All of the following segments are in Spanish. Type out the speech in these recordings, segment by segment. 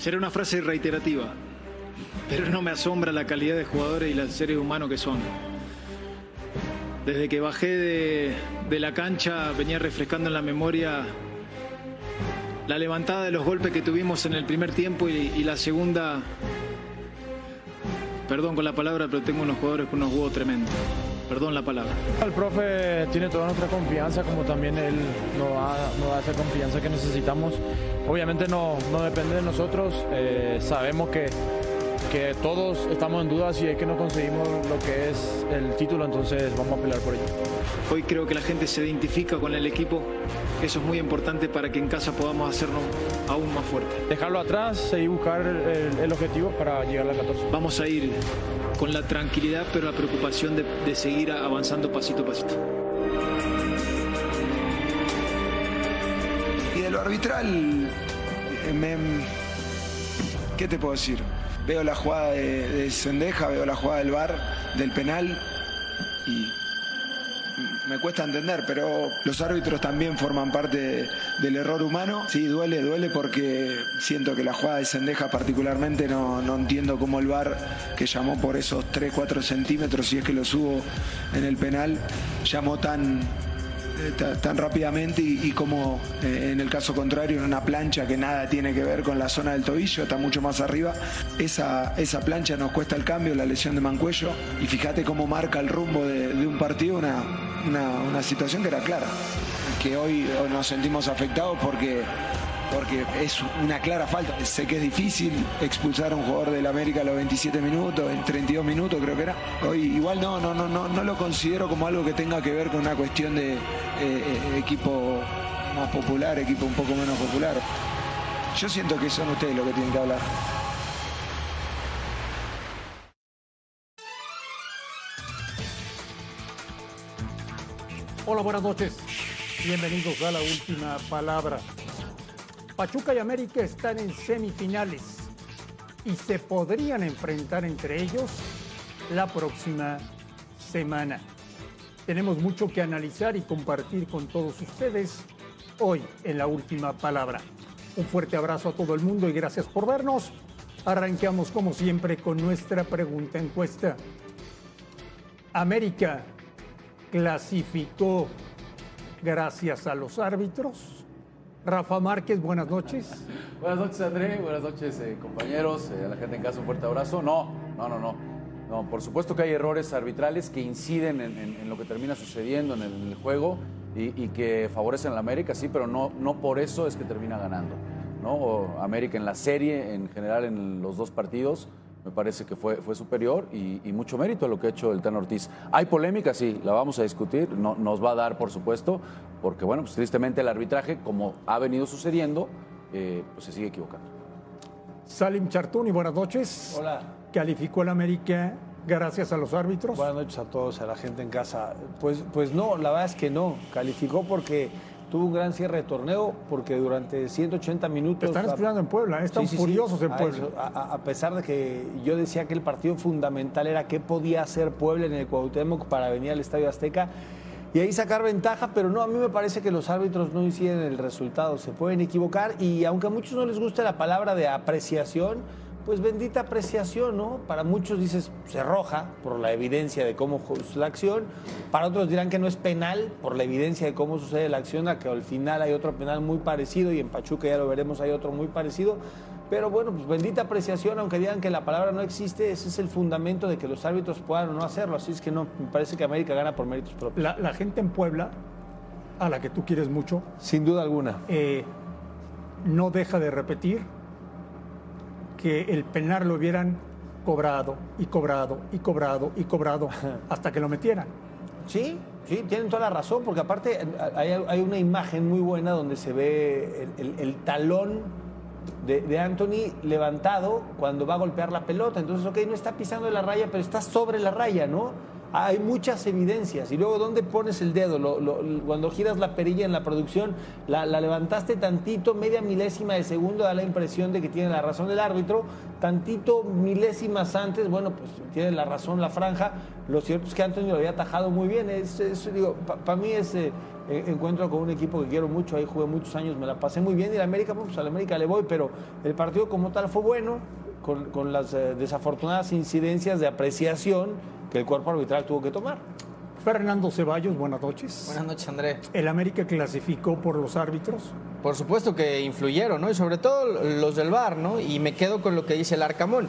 Será una frase reiterativa, pero no me asombra la calidad de jugadores y los seres humanos que son. Desde que bajé de, de la cancha venía refrescando en la memoria la levantada de los golpes que tuvimos en el primer tiempo y, y la segunda, perdón con la palabra, pero tengo unos jugadores con unos huevos tremendos. Perdón la palabra. El profe tiene toda nuestra confianza, como también él nos da, nos da esa confianza que necesitamos. Obviamente no, no depende de nosotros, eh, sabemos que, que todos estamos en dudas y es que no conseguimos lo que es el título, entonces vamos a pelear por ello. Hoy creo que la gente se identifica con el equipo, eso es muy importante para que en casa podamos hacernos aún más fuertes. Dejarlo atrás, seguir buscar el, el objetivo para llegar a la 14. Vamos a ir con la tranquilidad, pero la preocupación de, de seguir avanzando pasito a pasito. Y de lo arbitral, eh, me- ¿qué te puedo decir? Veo la jugada de, de Sendeja, veo la jugada del bar, del penal, y me cuesta entender, pero los árbitros también forman parte del error humano. Sí, duele, duele porque siento que la jugada de Sendeja particularmente no, no entiendo cómo el VAR, que llamó por esos 3-4 centímetros, si es que lo subo en el penal, llamó tan, ta- tan rápidamente y, como eh, en el caso contrario en una plancha que nada tiene que ver con la zona del tobillo, está mucho más arriba, esa, esa plancha nos cuesta el cambio, la lesión de Mancuello y fíjate cómo marca el rumbo de, de un partido una, una, una situación que era clara, que hoy nos sentimos afectados porque porque es una clara falta. Sé que es difícil expulsar a un jugador del América a los 27 minutos, en 32 minutos creo que era. Hoy igual no, no, no, no, no lo considero como algo que tenga que ver con una cuestión de eh, eh, equipo más popular, equipo un poco menos popular. Yo siento que son ustedes los que tienen que hablar. Hola, buenas noches. Bienvenidos a la última palabra. Pachuca y América están en semifinales y se podrían enfrentar entre ellos la próxima semana. Tenemos mucho que analizar y compartir con todos ustedes hoy en la última palabra. Un fuerte abrazo a todo el mundo y gracias por vernos. Arranqueamos como siempre con nuestra pregunta encuesta. América clasificó gracias a los árbitros. Rafa Márquez, buenas noches. Buenas noches, André. Buenas noches, eh, compañeros. eh, a la gente en casa, un fuerte abrazo. No, no, no, no. Por supuesto que hay errores arbitrales que inciden en, lo que termina sucediendo en el, juego y, y que favorecen a la América, sí, pero no, no por eso es que termina ganando. ¿no? O América en la serie, en general en los dos partidos, me parece que fue, fue superior y, y mucho mérito a lo que ha hecho el Tan Ortiz. ¿Hay polémica? Sí, la vamos a discutir, no, nos va a dar, por supuesto, porque, bueno, pues tristemente el arbitraje, como ha venido sucediendo, eh, pues se sigue equivocando. Salim Chartuni, buenas noches. Hola. Calificó el América gracias a los árbitros. Buenas noches a todos, a la gente en casa. Pues, pues no, la verdad es que no. Calificó porque tuvo un gran cierre de torneo, porque durante 180 minutos... Están escuchando en Puebla, ¿eh? están Sí, sí, sí. furiosos en A Puebla. eso, A, a- a pesar de que yo decía que el partido fundamental era qué podía hacer Puebla en el Cuauhtémoc para venir al Estadio Azteca y ahí sacar ventaja, pero no, a mí me parece que los árbitros no hicieron el resultado, se pueden equivocar y aunque a muchos no les guste la palabra de apreciación, pues bendita apreciación, ¿no? Para muchos dices, se roja por la evidencia de cómo es la acción, para otros dirán que no es penal por la evidencia de cómo sucede la acción, a que al final hay otro penal muy parecido y en Pachuca ya lo veremos, hay otro muy parecido. Pero bueno, pues bendita apreciación, aunque digan que la palabra no existe, ese es el fundamento de que los árbitros puedan o no hacerlo. Así es que no, me parece que América gana por méritos propios. La, la gente en Puebla a la que tú quieres mucho, Sin duda alguna. eh, no deja de repetir que el penal lo hubieran cobrado y cobrado y cobrado y cobrado hasta que lo metieran. Sí, sí, tienen toda la razón, porque aparte hay, hay una imagen muy buena donde se ve el, el- el talón de, de Anthony levantado cuando va a golpear la pelota. Entonces, ok, no está pisando la raya, pero está sobre la raya, ¿no? Hay muchas evidencias. Y luego, ¿dónde pones el dedo? Cuando giras la perilla en la producción, la, levantaste tantito, media milésima de segundo, da la impresión de que tiene la razón el árbitro. Tantito milésimas antes, bueno, pues tiene la razón la franja. Lo cierto es que Anthony lo había atajado muy bien. Es, para mí es eh, eh, encuentro con un equipo que quiero mucho. Ahí jugué muchos años, me la pasé muy bien. Y la América, pues a la América le voy, pero el partido como tal fue bueno, con, con las eh, desafortunadas incidencias de apreciación que el cuerpo arbitral tuvo que tomar. Fernando Ceballos, buenas noches. Buenas noches, André. El América clasificó por los árbitros. Por supuesto que influyeron, ¿no? Y sobre todo los del VAR, ¿no? Y me quedo con lo que dice el Arcamón.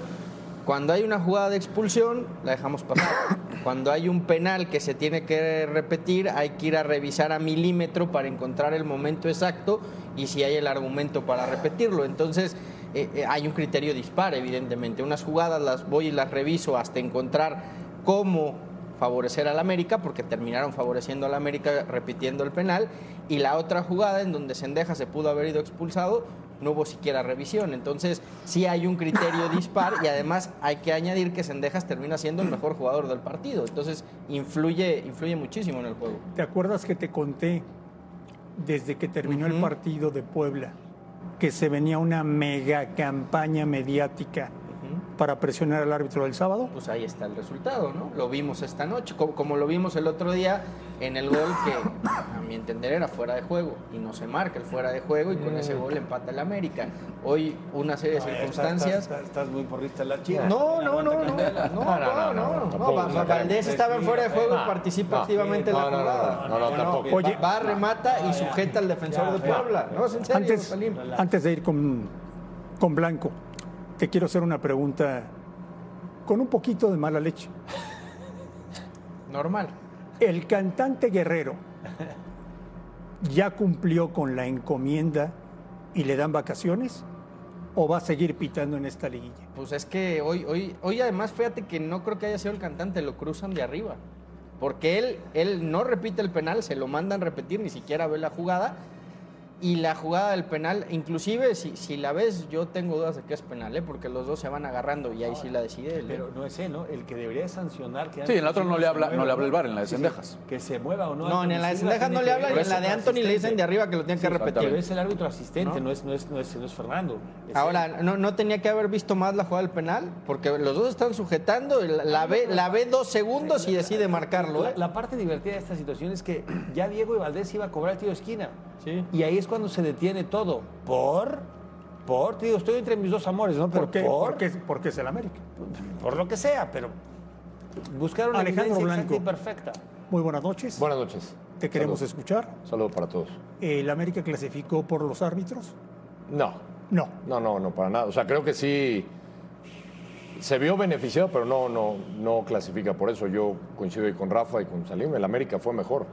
Cuando hay una jugada de expulsión, la dejamos pasar. Cuando hay un penal que se tiene que repetir, hay que ir a revisar a milímetro para encontrar el momento exacto y si hay el argumento para repetirlo. Entonces, eh, eh, hay un criterio dispar, evidentemente. Unas jugadas las voy y las reviso hasta encontrar cómo favorecer al América, porque terminaron favoreciendo al América repitiendo el penal, y la otra jugada en donde Sendeja se pudo haber ido expulsado, no hubo siquiera revisión. Entonces, sí hay un criterio dispar y además hay que añadir que Sendejas termina siendo el mejor jugador del partido. Entonces, influye, influye muchísimo en el juego. ¿Te acuerdas que te conté desde que terminó el partido de Puebla que se venía una mega campaña mediática para presionar al árbitro del sábado? Pues ahí está el resultado, ¿no? Lo vimos esta noche, como, como lo vimos el otro día en el gol que, a mi entender, era fuera de juego. Y no se marca el fuera de juego y con ese gol empata el América. Hoy una serie de circunstancias... Estás, estás muy porrista la chica. No, no, no, no, no, no, no, no, Va- Va- Valdés estaba en fuera de juego y participa activamente en la no, no, jugada. no, no, no, tampoco. Oye, Va, remata y sujeta al defensor de Puebla. No, es en serio, antes, Salim. antes de ir con, con Blanco, te quiero hacer una pregunta con un poquito de mala leche. Normal. ¿El cantante Guerrero ya cumplió con la encomienda y le dan vacaciones? ¿O va a seguir pitando en esta liguilla? Pues es que hoy, hoy, hoy además fíjate que no creo que haya sido el cantante, lo cruzan de arriba. Porque él, él no repite el penal, se lo mandan repetir, ni siquiera ve la jugada. Y la jugada del penal, inclusive si, si la ves, yo tengo dudas de que es penal, ¿eh? porque los dos se van agarrando y ahí sí la decide él. ¿eh? Pero no es él, ¿no? El que debería sancionar que Sí, en la otra no le habla- mueva, no le habla el VAR, en la de Sí, sí, Cendejas. Que se mueva o no. No, en la de Silva Sendejas no le que hablan y en la de Anthony le dicen de arriba que lo tienen que repetir. Pero es el árbitro asistente, no, es, no, es, no, es, no es Fernando. Es Ahora, no, no tenía que haber visto más la jugada del penal, porque los dos están sujetando, la, la ve, la ve dos segundos y decide marcarlo. ¿eh? La, la parte divertida de esta situación es que ya Diego y Valdés iba a cobrar el tiro de esquina. Sí. Y ahí es cuando se detiene todo. ¿Por? Por, te digo, estoy entre mis dos amores, ¿no? Pero ¿Por qué? por, Porque, porque es el América. por lo que sea, pero buscaron una Alejandro Blanco. y perfecta. Muy buenas noches. Buenas noches. Te queremos Salud. escuchar. Saludos para todos. ¿El América clasificó por los árbitros? No, No. no, no, no, para nada. O sea, creo que sí se vio beneficiado, pero no, no, no clasifica. Por eso yo coincido ahí con Rafa y con Salim. El América fue mejor.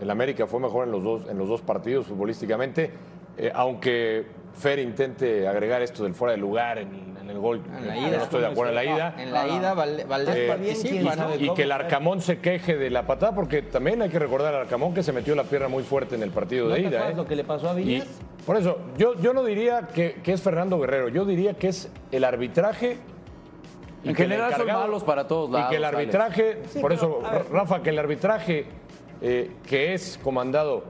El América fue mejor en los dos, en los dos partidos futbolísticamente. Eh, aunque Fer intente agregar esto del fuera de lugar en, en el gol, En la ida. no estoy de acuerdo en la ida. En la ida, Valdés Eh, participa, quién ¿no? sabe. Y que el Arcamón se queje de la patada, porque también hay que recordar al Arcamón que se metió la pierna muy fuerte en el partido ¿No de te ida. ¿eh? lo que le pasó a Y Viñas? por eso, yo, yo no diría que, que es Fernando Guerrero, yo diría que es el arbitraje. y En general son malos para todos Y lados, que el arbitraje, Sí, por pero, eso. Rafa, que el arbitraje eh, que es comandado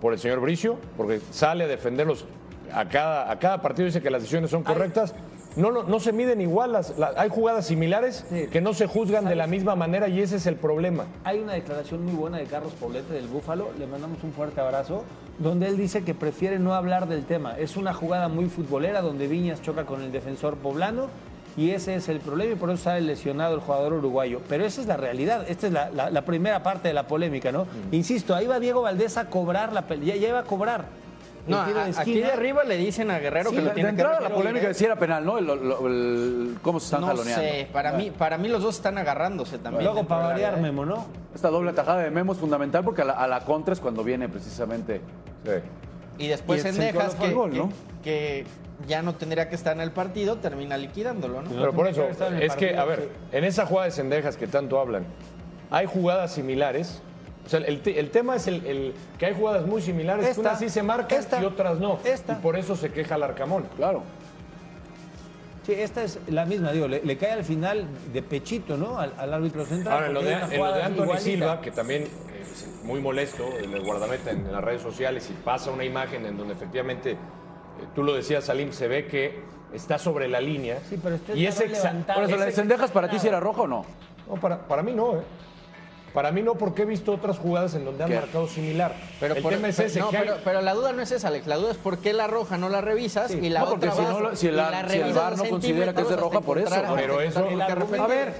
por el señor Bricio, porque sale a defenderlos a cada, a cada partido, dice que las decisiones son correctas. No, no, no se miden igual, las, la- hay jugadas similares Sí. que no se juzgan de la misma manera y ese es el problema. Hay una declaración muy buena de Carlos Poblete del Búfalo, le mandamos un fuerte abrazo, donde él dice que prefiere no hablar del tema. Es una jugada muy futbolera donde Viñas choca con el defensor poblano y ese es el problema y por eso sale lesionado el jugador uruguayo. Pero esa es la realidad, esta es la, la- la primera parte de la polémica, ¿no? Insisto, ahí va Diego Valdés a cobrar la pelea, ya, ya iba a cobrar. No, a- de aquí de arriba le dicen a Guerrero Sí, que lo de tiene De que entrada la polémica de si era penal, ¿no? El- lo- el- ¿Cómo se están No jaloneando? sé, para mí, para mí los dos están agarrándose también. Luego, para variar, ¿eh? Memo, ¿no? Esta doble tajada de Memo es fundamental porque a la, a la contra es cuando viene precisamente. Sí. Y después Y Sendejas, que, que- ¿no? que ya no tendría que estar en el partido, termina liquidándolo, ¿no? Pero por eso, es que, a ver, en esa jugada de Cendejas que tanto hablan, hay jugadas similares. O sea, el, te- el tema es el, el que hay jugadas muy similares, que unas sí se marcan esta, y otras no. esta. Y por eso se queja el Arcamón. Claro. Sí, esta es la misma, digo, le, le cae al final de pechito, ¿no? Al, al árbitro central. Ahora, en lo de, en lo de Anthony igualita. Silva, que también es muy molesto, el guardameta en las redes sociales, y pasa una imagen en donde efectivamente, eh, tú lo decías, Salim, se ve que está sobre la línea. Sí, pero este y es levantado. Por eso, ¿la Cendejas para ti si era roja o no? No, para, para mí no, ¿eh? Para mí no, porque he visto otras jugadas en donde han ¿Qué? marcado similar. Pero, el por- tema es ese, no, pero, pero la duda no es esa, Alex. La duda es por qué la roja no la revisas y la No, porque otra si vas no si la si el VAR no considera que es de roja por eso. Pero eso- encontrar el que A ver,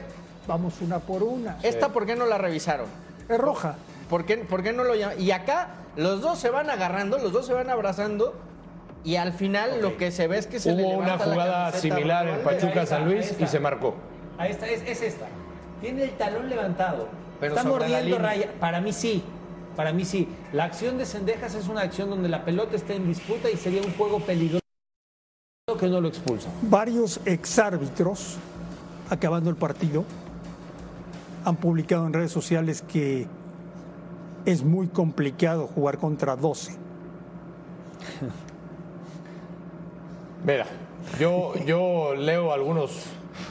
vamos una por una. ¿Esta por qué no la revisaron? Es roja. ¿Por qué, por qué no lo llaman? Y acá los dos se van agarrando, los dos se van abrazando y al final lo que se ve es que se le hubo una jugada similar en. Pachuca San Luis está. y se marcó. Ahí está, es, es esta. Tiene el talón levantado. Pero está mordiendo raya. Para mí sí. Para mí sí. La acción de Sendejas es una acción donde la pelota está en disputa y sería un juego peligroso que no lo expulsa. Varios exárbitros, acabando el partido, han publicado en redes sociales que es muy complicado jugar contra 12. Mira, yo, yo leo algunos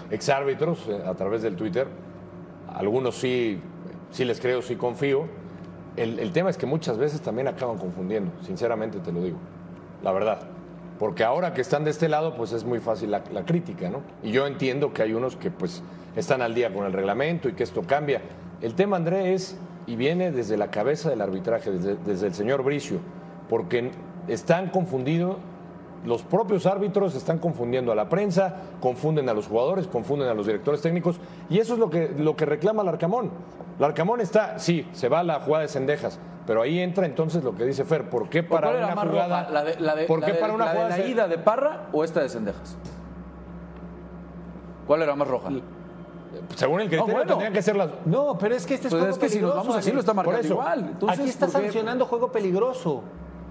exárbitros eh, a través del Twitter. Algunos sí, sí les creo, sí confío. El, el tema es que muchas veces también acaban confundiendo, sinceramente te lo digo, la verdad. Porque ahora que están de este lado, pues es muy fácil la, la crítica, ¿no? Y yo entiendo que hay unos que pues están al día con el reglamento y que esto cambia. El tema, André, es, y viene desde la cabeza del arbitraje, desde, desde el señor Bricio, porque están confundidos los propios árbitros están confundiendo a la prensa, confunden a los jugadores, confunden a los directores técnicos, y eso es lo que, lo que reclama el Arcamón. El Arcamón está, sí, se va a la jugada de Cendejas, pero ahí entra entonces lo que dice Fer, ¿por qué para ¿Cuál era una jugada? roja? ¿La de, la de, ¿Por la qué de- para una la de jugada la se- ida de Parra o esta de Cendejas? ¿Cuál era más roja? Según el criterio bueno. tendrían que ser las... No, pero es que este es Pues juego es que si nos vamos así, lo está marcando igual. Entonces, Aquí está sancionando juego peligroso.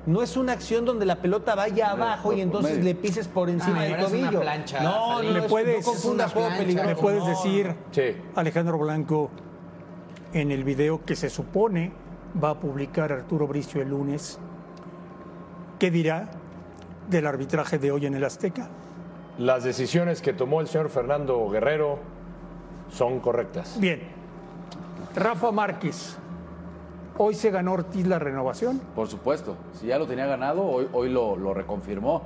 No es una acción donde la pelota vaya abajo y entonces medio. le pises por encima Ah, del es una tobillo. plancha, no, no, ¿Me es- puedes- no juego plancha. peligroso. ¿Me puedes no, decir, Sí. Alejandro Blanco, en el video que se supone va a publicar Arturo Bricio el lunes, qué dirá del arbitraje de hoy en el Azteca? Las decisiones que tomó el señor Fernando Guerrero son correctas. Bien, Rafa Márquez, hoy se ganó Ortiz la renovación. Por supuesto, si ya lo tenía ganado, hoy, lo reconfirmó.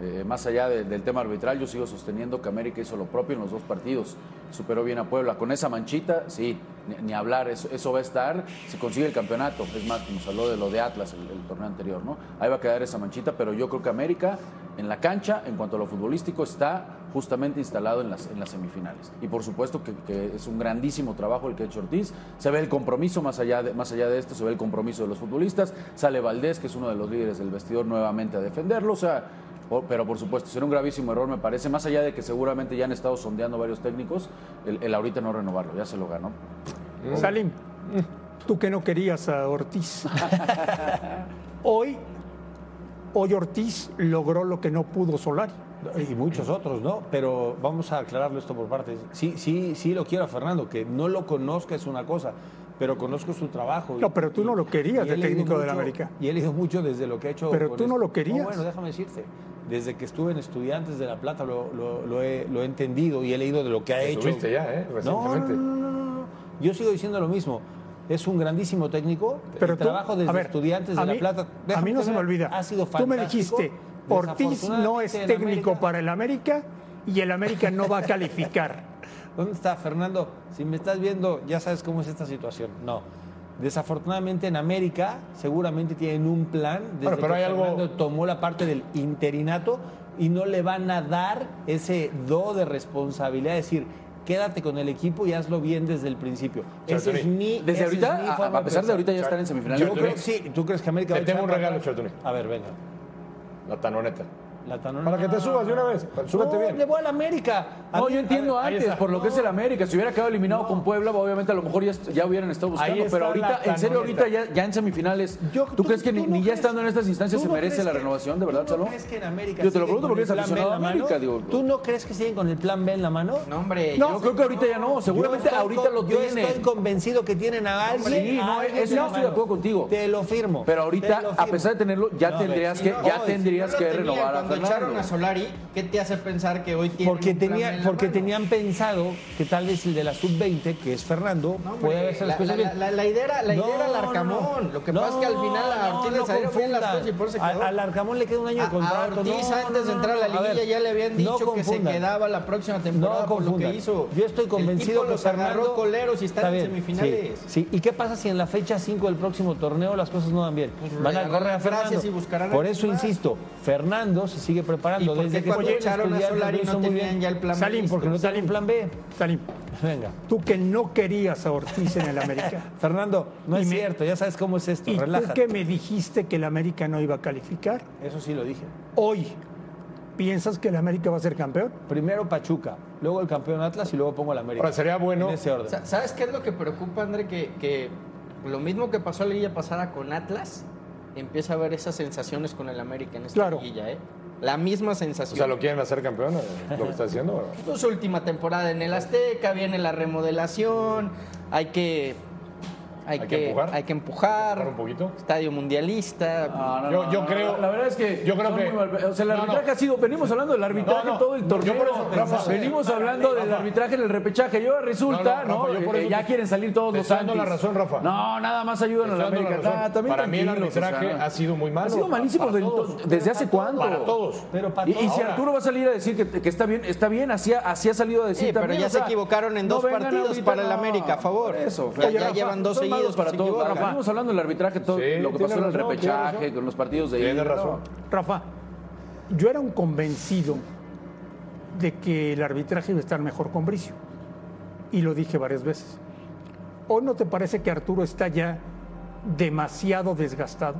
Eh, más allá de- del tema arbitral, yo sigo sosteniendo que América hizo lo propio en los dos partidos. Superó bien a Puebla. Con esa manchita, sí, ni, hablar, eso, va a estar si consigue el campeonato. Es más, se habló de lo de Atlas el, torneo anterior, ¿no? Ahí va a quedar esa manchita, pero yo creo que América en la cancha, en cuanto a lo futbolístico, está justamente instalado en las, semifinales. Y por supuesto que, es un grandísimo trabajo el que ha hecho Ortiz. Se ve el compromiso, más allá, de, más allá de esto, se ve el compromiso de los futbolistas. Sale Valdés, que es uno de los líderes del vestidor, nuevamente a defenderlo. O sea, pero por supuesto, será un gravísimo error, me parece, más allá de que seguramente ya han estado sondeando varios técnicos, el, el ahorita no renovarlo, ya se lo ganó. Salim, tú que no querías a Ortiz. hoy, hoy Ortiz logró lo que no pudo Solari. Y muchos otros, ¿no? Pero vamos a aclararlo esto por partes. Sí, sí, sí lo quiero a Fernando, que no lo conozca es una cosa, pero conozco su trabajo. No, pero tú no lo querías de técnico del mucho- América. Y he leído mucho desde lo que ha hecho. Pero con tú no este- lo querías. bueno, déjame decirte. Desde que estuve en Estudiantes de La Plata lo, lo- lo he, lo he entendido y he leído de lo que ha hecho. Ya, ¿eh? Recientemente. no, no, no. Yo sigo diciendo lo mismo. Es un grandísimo técnico. Pero el tú- trabajo desde ver, Estudiantes de La Plata. A mí no se me olvida. Ha sido Tú me fantástico. dijiste, Ortiz no es técnico América- para el América y el América no va a calificar. ¿Dónde está Fernando? Si me estás viendo, ya sabes cómo es esta situación. No. Desafortunadamente en América seguramente tienen un plan desde bueno, pero que hay algo... tomó la parte del interinato y no le van a dar ese do de responsabilidad, es decir, quédate con el equipo y hazlo bien desde el principio. Ese es mi desde ahorita a, pesar de ahorita ya estar en semifinales. Yo creo que sí, tú crees que América Te tengo un regalo, Chartuni. A ver, venga. La tanoneta. Para que te subas de una vez. Súbete bien. Le voy a la América. no, yo entiendo antes, por lo que es el América. Si hubiera quedado eliminado con Puebla, obviamente a lo mejor ya, hubieran estado buscando. Pero ahorita, en serio, ahorita ya, ya en semifinales. ¿Tú, crees que ni, ya estando en estas instancias se merece la renovación, de verdad, Salón? que en América Yo te lo pregunto porque es aficionado a América, digo. ¿Tú no crees que siguen con el plan B en la mano? No, hombre. yo creo que ahorita ya no. Seguramente ahorita lo tienen. Yo estoy convencido que tienen a alguien. Sí, no, eso no estoy de acuerdo contigo. Te lo firmo. Pero ahorita, a pesar de tenerlo, ya tendrías que renovar a echaron a Solari, ¿qué te hace pensar que hoy tiene Porque, tenía, porque tenían pensado que tal vez el de la sub-20, que es Fernando, no, puede haber las la, cosas la, bien. La, la, idea era, la idea era el Arcamón. No, Lo que pasa es que al final a Ortiz le salieron bien las cosas y por eso quedó. Al, Arcamón le queda un año de contrato. A, Ortiz antes de entrar a la liguilla ver, ya le habían dicho que se quedaba la próxima temporada por lo que hizo. Yo estoy convencido que Fernando... coleros y están en semifinales. Sí, ¿y qué pasa si en la fecha 5 del próximo torneo las cosas no dan bien? Pues Van a correr a Fernando. Por eso insisto, Fernando se sigue preparando. ¿Y Desde cuando que echaron a no tenían bien. ya el plan B. Salim, porque no Salim, plan B. Salim, venga. Tú que no querías a Ortiz en el América. Fernando, no y es me... cierto, ya sabes cómo es esto, ¿Y relájate. tú que me dijiste que el América no iba a calificar? Eso sí lo dije. Hoy, ¿Piensas que el América va a ser campeón? Primero Pachuca, luego el campeón Atlas y luego pongo el América. Sería bueno. En ese orden. ¿Sabes qué es lo que preocupa, André? Que, que lo mismo que pasó la liguilla pasada con Atlas, empieza a haber esas sensaciones con el América en esta claro. liguilla, ¿eh? La misma sensación. O sea, ¿lo quieren hacer campeón? Eh? ¿Lo que está haciendo? su última temporada en el Azteca, viene la remodelación, hay que hay, que, empujar. Hay que empujar. Un poquito. Estadio mundialista. Yo, yo creo. La verdad es que. Yo creo que. O sea, el arbitraje ha sido. Venimos hablando del arbitraje todo el torneo. Venimos hablando del arbitraje en el repechaje. Y ahora resulta, ¿no? Eh, ya quieren salir todos los santos. la razón, Rafa. No, nada más ayudan a la América. La ah, para mí el arbitraje ha sido muy malo. Ha sido malísimo desde hace cuánto. Para todos. Y, si Arturo va a salir a decir que, está bien, está bien, así, ha salido a decir también, Pero ya se equivocaron en dos partidos para el América, a favor. Eso, ya llevan dos seguidos resultados para todos. Rafa. Estamos hablando del arbitraje, todo sí, lo que pasó razón, en el repechaje, con los partidos de Tiene razón. Rafa, yo era un convencido de que el arbitraje iba a estar mejor con Bricio. Y lo dije varias veces. ¿O no te parece que Arturo está ya demasiado desgastado?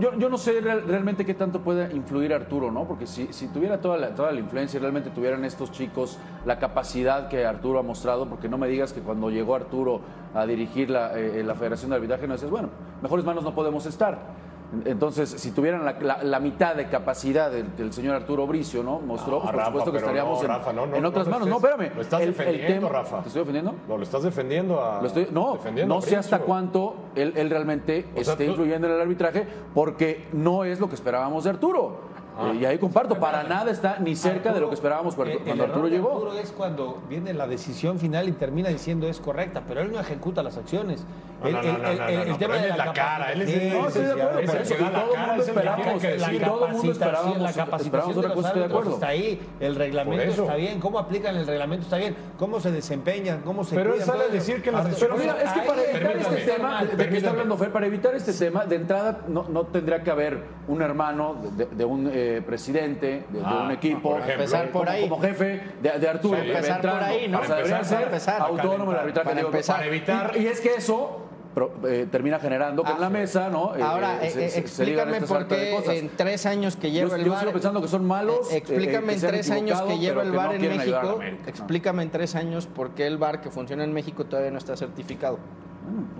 Yo, yo, no sé realmente qué tanto puede influir Arturo, ¿no? Porque si, si tuviera toda la, toda la influencia y realmente tuvieran estos chicos la capacidad que Arturo ha mostrado, porque no me digas que cuando llegó Arturo a dirigir la, eh, eh la Federación de Arbitraje no decías, bueno, mejores manos no podemos estar. Entonces, si tuvieran la, mitad de capacidad del, señor Arturo Bricio, ¿no? Mostró, por supuesto que estaríamos en, otras manos. No, espérame. Lo estás el, defendiendo, Rafa. ¿Te estoy defendiendo? No, lo estás defendiendo a. Lo estoy, no, defendiendo no sé hasta cuánto él, realmente esté influyendo en el arbitraje, porque no es lo que esperábamos de Arturo. Eh, y ahí comparto, para nada está ni ah, cerca Arturo, de lo que esperábamos cuando, el, el cuando Arturo llegó. Arturo es cuando viene la decisión final y termina diciendo es correcta, pero él no ejecuta las acciones. El, no, no, no, el tema de la, cara, él es No, estoy de acuerdo, pero eso, todo el mundo esperábamos, que todo el mundo la capacitación otra cosa, estoy. Está ahí, el reglamento está bien, cómo aplican el reglamento está bien, cómo se desempeñan, cómo se Pero él sale a decir que las acciones... Pero mira, es que para evitar este tema, ¿de qué está hablando Fer? Para evitar este tema, de entrada no tendría que haber un hermano de un eh, presidente de, de ah, un equipo, por empezar por como, ahí. como jefe de, de Arturo, sí, empezar por ahí, ¿no? Para empezar, para empezar, autónomo el arbitraje para, empezar. para evitar y, y es que eso pero, eh, termina generando ah, con la mesa, ¿no? Eh, Ahora, eh, eh, se, explícame se por qué en tres años que lleva yo, el yo VAR... Yo sigo pensando que son malos. Eh, eh, explícame en tres años que lleva el VAR no en México, América, explícame no. en tres años por qué el VAR que funciona en México todavía no está certificado. Mm.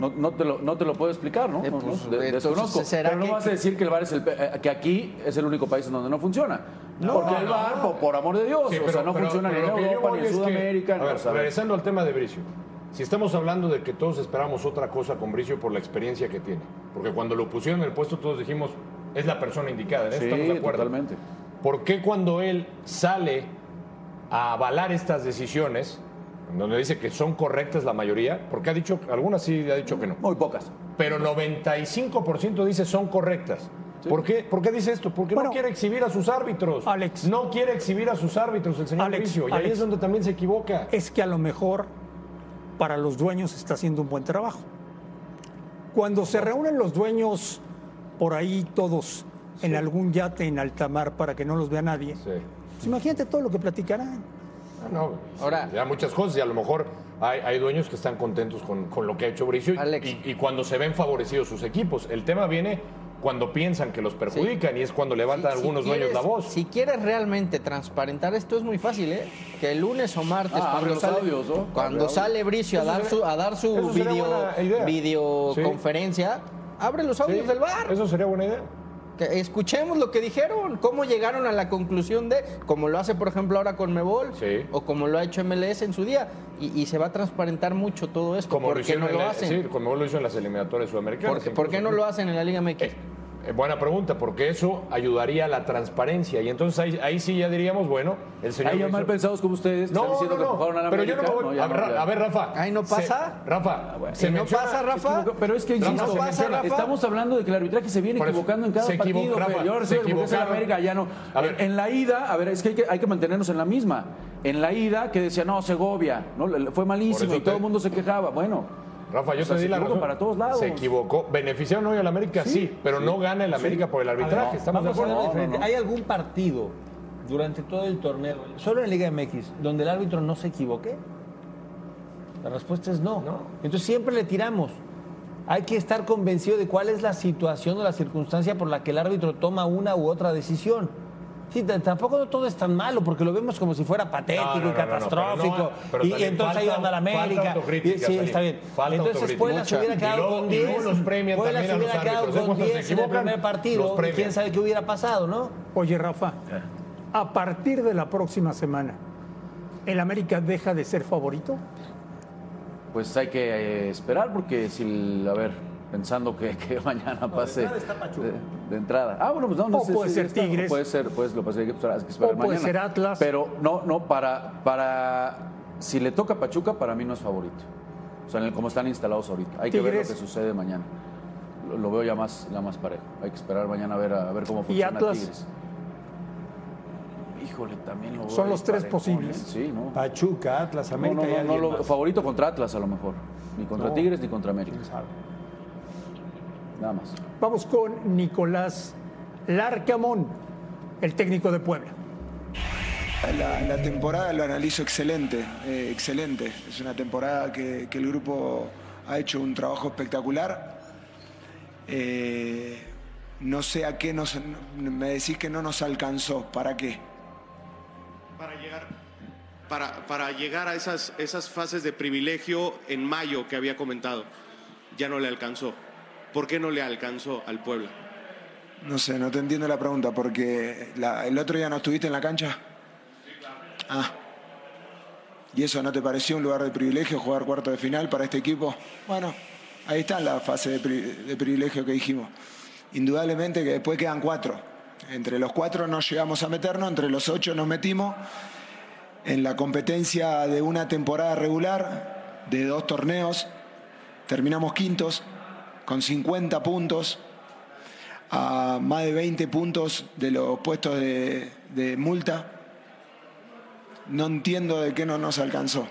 No, no, te, lo, no te lo puedo explicar, ¿no? Eh, pues, desconozco. Pero no vas a decir que el bar es el, eh, que aquí es el único país en donde no funciona. No, porque el bar, por, amor de Dios, o sea, no funciona ni en Europa, ni en Sudamérica. Que, a ver, regresando al tema de Bricio. Si estamos hablando de que todos esperamos otra cosa con Bricio por la experiencia que tiene, porque cuando lo pusieron en el puesto todos dijimos, es la persona indicada, ¿eh? sí, estamos de acuerdo. Totalmente. ¿Por qué cuando él sale a avalar estas decisiones, donde dice que son correctas la mayoría, porque ha dicho, algunas sí ha dicho que no. Muy pocas. Pero 95% dice son correctas. ¿Por, qué? ¿Por, qué, dice esto? Porque no quiere exhibir a sus árbitros. Alex. No quiere exhibir a sus árbitros el señor Alex, Y ahí es donde también se equivoca. Es que a lo mejor para los dueños está haciendo un buen trabajo. Cuando se reúnen los dueños por ahí todos en algún yate en alta mar para que no los vea nadie, pues imagínate todo lo que platicarán. Ah, no, ahora. Ya muchas cosas y a lo mejor hay, dueños que están contentos con, con lo que ha hecho Bricio y, cuando se ven favorecidos sus equipos. El tema viene cuando piensan que los perjudican y es cuando levantan algunos dueños la voz. Si quieres realmente transparentar esto es muy fácil, ¿eh? Que el lunes o martes cuando, sale, Bricio a dar su a dar su video videoconferencia, sí. abre los audios del bar. Eso sería buena idea. Que escuchemos lo que dijeron, cómo llegaron a la conclusión de, como lo hace por ejemplo ahora con Mebol, Sí. o como lo ha hecho MLS en su día, y, y se va a transparentar mucho todo esto. Como ¿Por lo qué no lo hacen? sí, como lo hizo en las eliminatorias sudamericanas. ¿Por, qué- por qué incluso. no lo hacen en la Liga MX? Eh, buena pregunta, porque eso ayudaría a la transparencia. Y entonces ahí, ahí sí ya diríamos, bueno, el señor. Ya Bricio- mal pensados como ustedes, que No, están no, que no, empujaron a la pero yo no me voy. a, ver, a ver, Rafa. Ahí no se- pasa. Rafa, se ¿Y no menciona- pasa, Rafa? Pero es que insisto, ¿no pasa, Rafa? estamos hablando de que el arbitraje se viene equivocando en cada se partido. Rafa. Yo ahora se equivocaron. América, ya no. A ver. En la ida, a ver, es que hay, que hay que mantenernos en la misma. En la ida, que decía, no, Segovia, ¿no? Fue malísimo y todo te- el mundo se quejaba. Bueno, Rafa, yo O sea, te di la razón. para todos lados. Se equivocó. ¿Beneficiaron hoy al América? Sí, pero no gana el América por el arbitraje. ¿Estamos de acuerdo? no, no. ¿Hay algún partido durante todo el torneo, solo en Liga MX, donde el árbitro no se equivoque? La respuesta es no. Entonces siempre le tiramos. Hay que estar convencido de cuál es la situación o la circunstancia por la que el árbitro toma una u otra decisión. Sí, tampoco no todo es tan malo, porque lo vemos como si fuera patético No, no, no, y catastrófico. pero no, pero y, entonces ahí anda la América. Y- sí, está bien. Falta entonces. Puebla se hubiera quedado con y 10. luego los premian Puebla se hubiera quedado con Cuando se 10 en el primer partido. y quién sabe qué hubiera pasado, ¿no? Oye, Rafa, a partir de la próxima semana, ¿el América deja de ser favorito? pues hay que eh, esperar porque si, a ver, pensando que, que mañana pase entrada está Pachuca. de, de entrada. Ah, bueno, pues no, no O sé, puede sí, ser está, Tigres. Puede ser, pues lo pasa es que hay que esperar, hay que esperar O puede mañana. ser Atlas. Pero no, no, para, para, si le toca a Pachuca, para mí no es favorito. O sea, en el- como están instalados ahorita. Hay que ver lo que sucede mañana. Lo, lo veo ya más, ya más parejo. Hay que esperar mañana a ver, a, ver cómo funciona Atlas? Tigres. Híjole, también lo veo Son los tres parejón, posibles. ¿eh? Sí, ¿no? Pachuca, Atlas, No, América no, y no, no, lo- más. favorito contra Atlas a lo mejor. Ni contra No. Tigres ni contra América. Vamos con Nicolás Larcamón, el técnico de Puebla. La, la temporada lo analizo excelente, eh, excelente. Es una temporada que, que el grupo ha hecho un trabajo espectacular. Eh, no sé a qué nos... Me decís que no nos alcanzó. ¿Para qué? para llegar para, para llegar a esas, esas fases de privilegio en mayo que había comentado. Ya no le alcanzó. ¿Por qué no le alcanzó al Puebla? No sé, no te entiendo la pregunta, porque la- el otro día no estuviste en la cancha. Ah. ¿Y eso no te pareció un lugar de privilegio jugar cuarto de final para este equipo? Bueno, ahí está la fase de, pri- de privilegio que dijimos. Indudablemente que después quedan cuatro. Entre los cuatro no llegamos a meternos, entre los ocho nos metimos. En la competencia de una temporada regular, de dos torneos, terminamos quintos con 50 puntos a más de 20 puntos de los puestos de, multa. No entiendo de qué no nos alcanzó.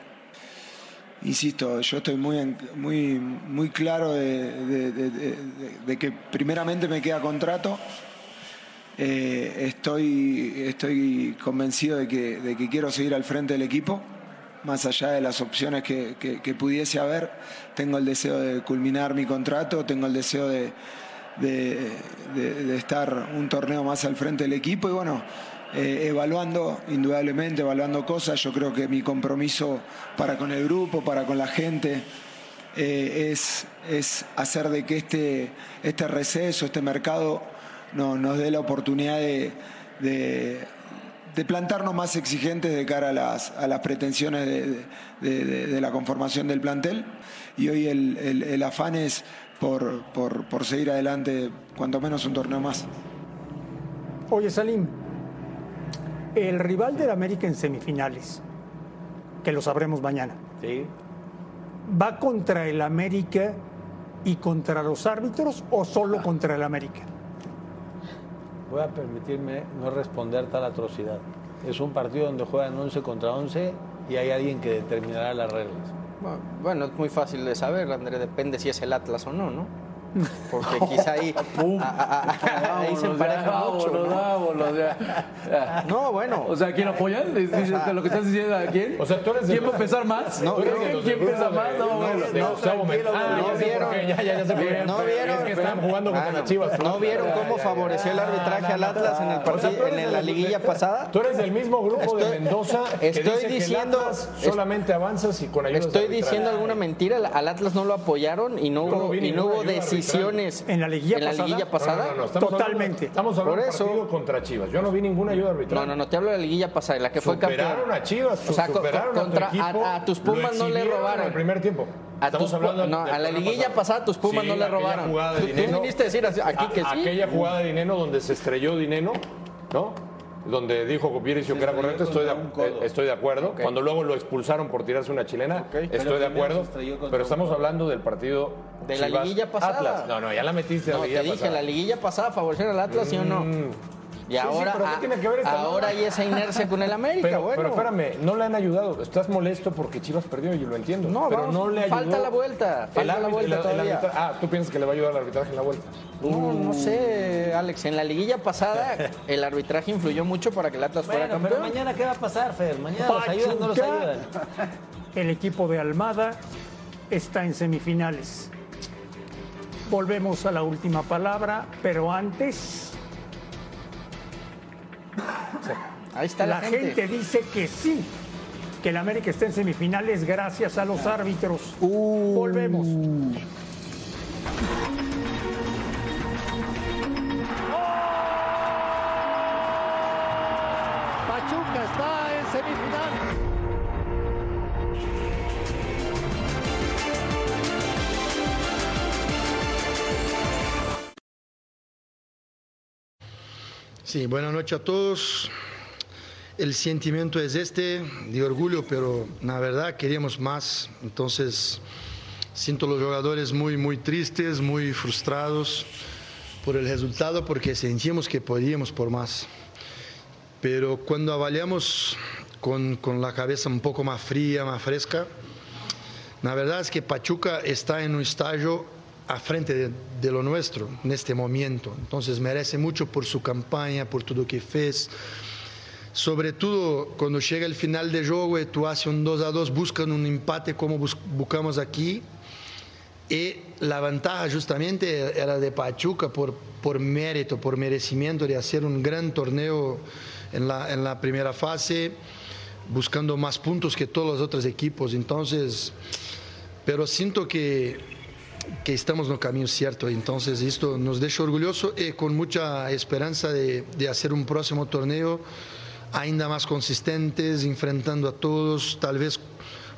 Insisto, yo estoy muy, muy, muy claro de, que primeramente me queda contrato. Eh, estoy, estoy convencido que, de que quiero seguir al frente del equipo, más allá de las opciones que, que- pudiese haber. Tengo el deseo de culminar mi contrato, tengo el deseo de, de- de- de estar un torneo más al frente del equipo y bueno, eh, evaluando, indudablemente, evaluando cosas. Yo creo que mi compromiso para con el grupo, para con la gente, eh, es, es hacer de que este, este receso, este mercado, no- nos dé la oportunidad de, de- plantarnos más exigentes de cara a las, a las pretensiones de, de- de- de la conformación del plantel. Y hoy el, el- el afán es por, por- por seguir adelante, cuanto menos un torneo más. Oye, Salim, el rival del América en semifinales, que lo sabremos mañana, Sí. ¿va contra el América y contra los árbitros o solo contra el América? Voy a permitirme no responder tal atrocidad. Es un partido donde juegan 11 contra 11 y hay alguien que determinará las reglas. Bueno, es muy fácil de saber, André, depende si es el Atlas o no, ¿no? Porque quizá ahí, a- a- a- ahí se empareja mucho. vámonos, ¿no? vámonos, ya. Ya. No, bueno. O sea, ¿quién apoyan? ¿Dices lo que estás diciendo a quién? O sea, tú eres ¿Quién va a pesar más? No, tú eres de ¿Quién, pesa más? No, no, bueno. no, Ah, vieron. ya, ya, ya. ¿No vieron? Es que están jugando contra las Chivas. ¿No vieron cómo favoreció el arbitraje al Atlas en el partido, en la liguilla pasada? Tú eres del mismo grupo de Mendoza estoy diciendo- solamente avanzas y con ayuda Estoy diciendo alguna mentira, al Atlas no lo apoyaron y no hubo, y no hubo ayuda decisiones En la liguilla en la pasada. liguilla pasada. No, no, no, estamos Totalmente. Hablando, estamos hablando Por de eso- partido contra Chivas. Yo no vi ninguna ayuda arbitral. No, no, no, te hablo de la liguilla pasada, en la que fue campeón. Superaron a Chivas, O sea, superaron a tu contra equipo, a, a tus Pumas no le robaron. el primer tiempo. A, tus, hablando no, a la liguilla pasada tus Pumas Sí, no le robaron. jugada de Tú, viniste a decir aquí que sí. Aquella jugada de Dineno donde se estrelló Dineno, ¿no? Donde dijo Copiericio que era correcto, estoy de, eh, estoy de acuerdo. Cuando luego lo expulsaron por tirarse una chilena, estoy de acuerdo. Pero estamos hablando del partido De la liguilla pasada. Atlas. No, no, ya la metiste No, la te dije, pasada. la liguilla pasada favorecieron al Atlas, ¿sí o no? Mm. Y ahora, ¿qué tiene que ver esta ahora hay esa inercia con el América, Pero, bueno. pero espérame, no le han ayudado. Estás molesto porque Chivas perdió y lo entiendo. No, pero vamos, no le ayudó. falta la vuelta, falta El la vuelta el- el todavía. ah, tú piensas que le va a ayudar al arbitraje en la vuelta. No, no sé, Alex. En la liguilla pasada el arbitraje influyó mucho para que el Atlas fuera Bueno, pero campeón. mañana ¿qué va a pasar, Fer? Mañana los ayudan, no los Pachuca, ayudan. El equipo de Almada está en semifinales. Volvemos a la última palabra, pero antes Ahí está la, la gente dice que sí, que el América está en semifinales gracias a los árbitros. Volvemos. Sí, buenas noches a todos. El sentimiento es este, de orgullo, pero la verdad queríamos más. Entonces, siento los jugadores muy, muy tristes, muy frustrados por el resultado, porque sentimos que podíamos por más. Pero cuando avaliamos con, con la cabeza un poco más fría, más fresca, la verdad es que Pachuca está en un estallo a frente de, de lo nuestro en este momento. Entonces merece mucho por su campaña, por todo lo que fez. Sobre todo cuando llega el final de juego y tú haces un 2 a 2, buscan un empate como bus- buscamos aquí. Y la ventaja justamente era de Pachuca por, por mérito, por merecimiento de hacer un gran torneo en la, en la primera fase, buscando más puntos que todos los otros equipos. Entonces, pero siento que, que estamos en el camino cierto. Entonces, esto nos deja orgulloso y con mucha esperanza de, de hacer un próximo torneo ainda más consistentes, enfrentando a todos, tal vez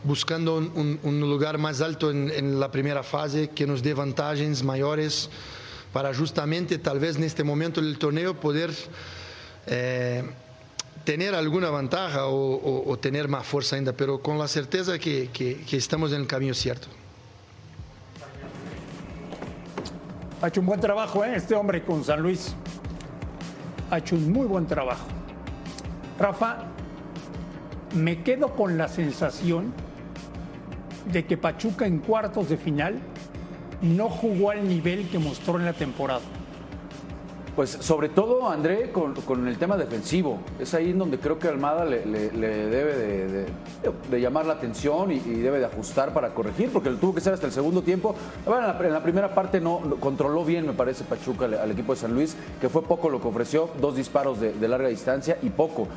buscando un, lugar más alto en, la primera fase, que nos dé vantagens mayores para justamente, tal vez en este momento del torneo, poder eh, tener alguna ventaja o, tener más fuerza ainda, pero con la certeza que- que estamos en el camino cierto. Ha hecho un buen trabajo ¿eh? este hombre con San Luis. Ha hecho un muy buen trabajo. Rafa, me quedo con la sensación de que Pachuca en cuartos de final no jugó al nivel que mostró en la temporada. Pues sobre todo, André, con, el tema defensivo. Es ahí en donde creo que Almada le, debe de, llamar la atención y, debe de ajustar para corregir, porque lo tuvo que ser hasta el segundo tiempo. En, la, primera parte no controló bien, me parece, Pachuca al, equipo de San Luis, que fue poco lo que ofreció, dos disparos de, larga distancia y poco.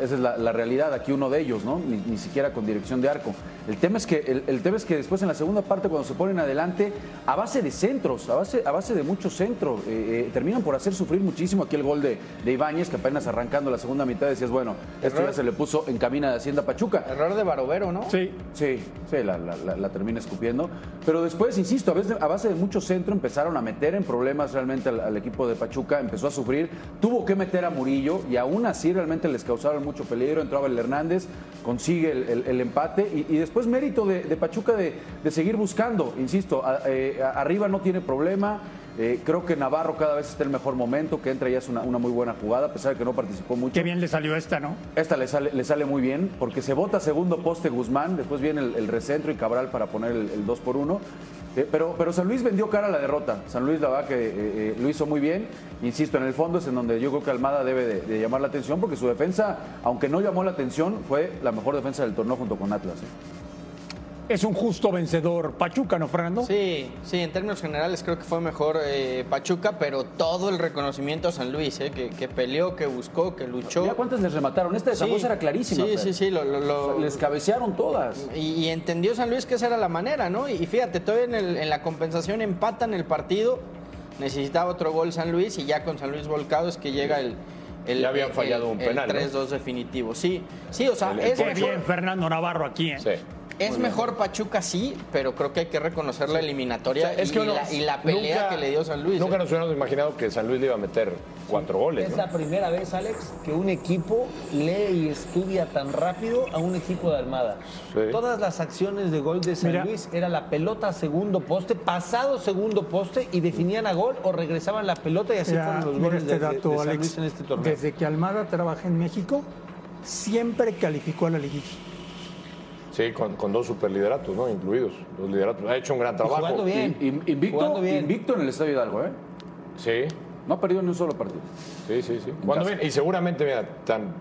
Esa es la, realidad, aquí uno de ellos, ¿no? Ni, siquiera con dirección de arco. El tema, es que, el, tema es que después en la segunda parte, cuando se ponen adelante, a base de centros, a base, a base de muchos centros, eh, eh, terminan por hacer sufrir muchísimo aquí el gol de, de Ibáñez, que apenas arrancando la segunda mitad decías, bueno, esto Error. ya se le puso en camina de Hacienda Pachuca. Error de Barovero, ¿no? Sí, Sí, sí, la, la- la- la termina escupiendo. Pero después, insisto, a, veces, a base de mucho centro empezaron a meter en problemas realmente al, al equipo de Pachuca, empezó a sufrir, tuvo que meter a Murillo y aún así realmente les causaron mucho peligro. Entró Abel Hernández, consigue el, el- el empate y, y después mérito de, de Pachuca de, de seguir buscando, insisto, a- eh, arriba no tiene problema. Eh, creo que Navarro cada vez está en el mejor momento, que entra y es una, una muy buena jugada, a pesar de que no participó mucho. qué bien le salió esta, ¿no? Esta le sale, le sale muy bien porque se bota segundo poste Guzmán, después viene el, el recentro y Cabral para poner el, 2 por 1 Eh, pero, pero San Luis vendió cara a la derrota. San Luis, la verdad, que eh, eh, lo hizo muy bien. Insisto, en el fondo es en donde yo creo que Almada debe de, de llamar la atención, porque su defensa, aunque no llamó la atención, fue la mejor defensa del torneo junto con Atlas. Es un justo vencedor. Pachuca, ¿no, Fernando? Sí, sí, en términos generales creo que fue mejor eh, Pachuca, pero todo el reconocimiento a San Luis, eh, que, que peleó, que buscó, que luchó. ¿Ya cuántas les remataron? Esta de San Sí, era clarísima. Sí, Fer. sí, sí. lo- les cabecearon todas. Y, y entendió San Luis que esa era la manera, ¿no? Y fíjate, todavía en, el- en la compensación empatan el partido, necesitaba otro gol San Luis y ya con San Luis volcado es que llega el... el Ya habían el- fallado un el penal, ¿no? 3-2 definitivo, sí. Sí, o sea, El- es, Qué bien, Fernando Navarro aquí. ¿eh? Sí. Es mejor Pachuca, sí, pero creo que hay que reconocer la eliminatoria O sea, es y, que uno la, y la pelea nunca- que le dio San Luis. Nunca ¿eh? nos hubiéramos imaginado que San Luis le iba a meter cuatro goles. Es ¿no? la primera vez, Alex, que un equipo lee y estudia tan rápido a un equipo de Almada. Sí. Todas las acciones de gol de San Mira. Luis era la pelota a segundo poste, pasado segundo poste y definían a gol o regresaban la pelota y así Mira, fueron los goles este de, de- dato, de San Alex. Luis en este torneo. Desde que Almada trabaja en México, siempre calificó a la liguilla. Sí, con, con dos superlideratos, ¿no? Incluidos. Dos lideratos. Ha hecho un gran trabajo. jugando bien. Y- y- invicto, Jugando bien. invicto en el Estadio Hidalgo, ¿eh? Sí, No ha perdido ni un solo partido. sí, sí. sí. Cuando bien, y seguramente, mira, tan,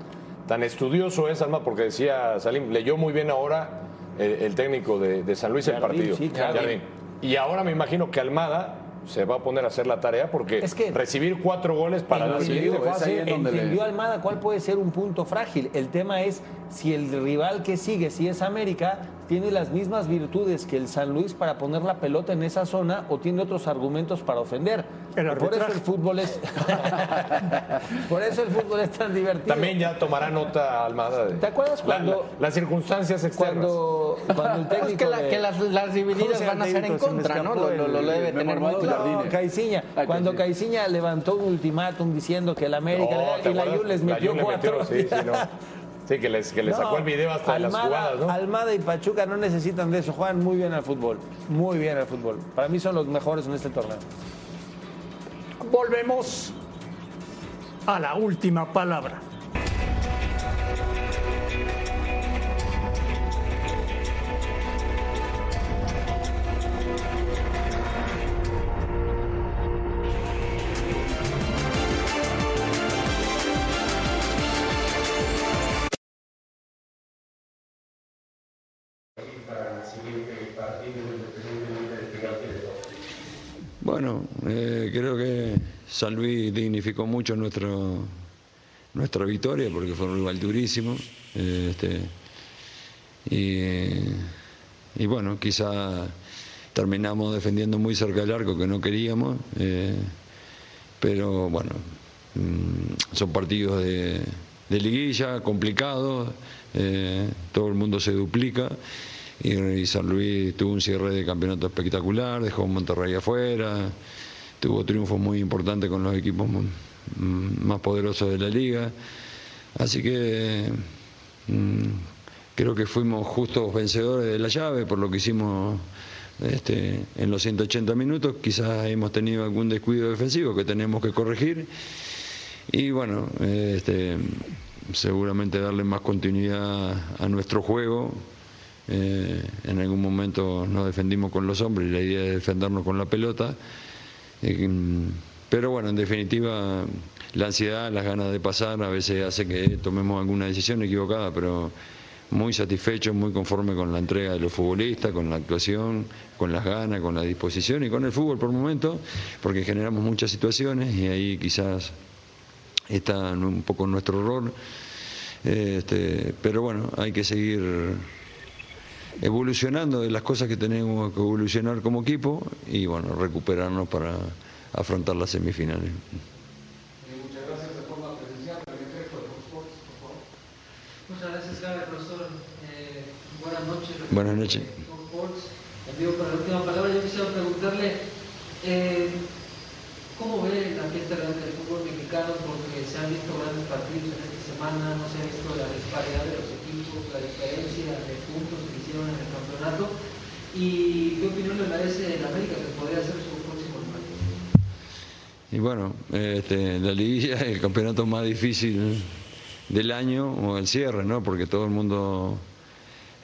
tan estudioso es Alma, porque decía Salim, leyó muy bien ahora el, el técnico de, de San Luis el Jardín, partido. sí, claro. Jardín. Y ahora me imagino que Almada se va a poner a hacer la tarea porque Es que- recibir cuatro goles para la siguiente fase. le- Entendió Almada cuál puede ser un punto frágil. El tema es si el rival que sigue, si es América, tiene las mismas virtudes que el San Luis para poner la pelota en esa zona o tiene otros argumentos para ofender. El Por eso el fútbol es Por eso el fútbol es tan divertido. También ya tomará nota Almada. de- ¿Te acuerdas cuando- la- las circunstancias externas? cuando, cuando el técnico Es que, la- de- que las, las ¿Cómo divididas van a ser en contra, ¿no? Lo, lo- lo el- debe el tener muy claro. No, Caiciña. Ah, Cuando Caiciña. Caiciña levantó un ultimátum diciendo que el América No, ¿te y la? Juve les metió cuatro. metió, sí, sí, no. Sí, que les, que le sacó el video hasta de las Almada- jugadas, ¿no? Almada y Pachuca no necesitan de eso, juegan muy bien al fútbol, muy bien al fútbol. Para mí son los mejores en este torneo. Volvemos a la última palabra. San Luis dignificó mucho nuestro, nuestra victoria porque fue un rival durísimo. este, y, y bueno, quizá terminamos defendiendo muy cerca del arco que no queríamos, eh, pero bueno, mm, son partidos de, liguilla complicados, eh, todo el mundo se duplica. Y, San Luis tuvo un cierre de campeonato espectacular, dejó Monterrey afuera, tuvo triunfos muy importantes con los equipos más poderosos de la liga. Así que mm, creo que fuimos justos vencedores de la llave por lo que hicimos este, en los 180 minutos. Quizás hemos tenido algún descuido defensivo que tenemos que corregir. Y bueno, este, seguramente darle más continuidad a nuestro juego. Eh, en algún momento nos defendimos con los hombres y la idea es defendernos con la pelota. Eh, mm, pero bueno, en definitiva, la ansiedad, las ganas de pasar a veces hace que tomemos alguna decisión equivocada, pero muy satisfecho, muy conforme con la entrega de los futbolistas, con la actuación, con las ganas, con la disposición y con el fútbol por momento, porque generamos muchas situaciones y ahí quizás está un poco nuestro error. Este, pero bueno, hay que seguir evolucionando de las cosas que tenemos que evolucionar como equipo y bueno, recuperarnos para afrontar las semifinales. Muchas gracias de forma presencial. Muchas gracias, Gabriel, profesor. Eh, buenas noches. Buenas noches. Sports. Envío para la última palabra. Yo quisiera preguntarle eh, cómo ve la fiesta grande del fútbol mexicano, porque se han visto grandes partidos en esta semana, no se ha visto la disparidad de los equipos, la diferencia de puntos en el campeonato. ¿Y qué opinión le merece el América que podría ser su próximo rival? Y bueno, este, la liguilla es el campeonato más difícil del año o el cierre, ¿no? Porque todo el mundo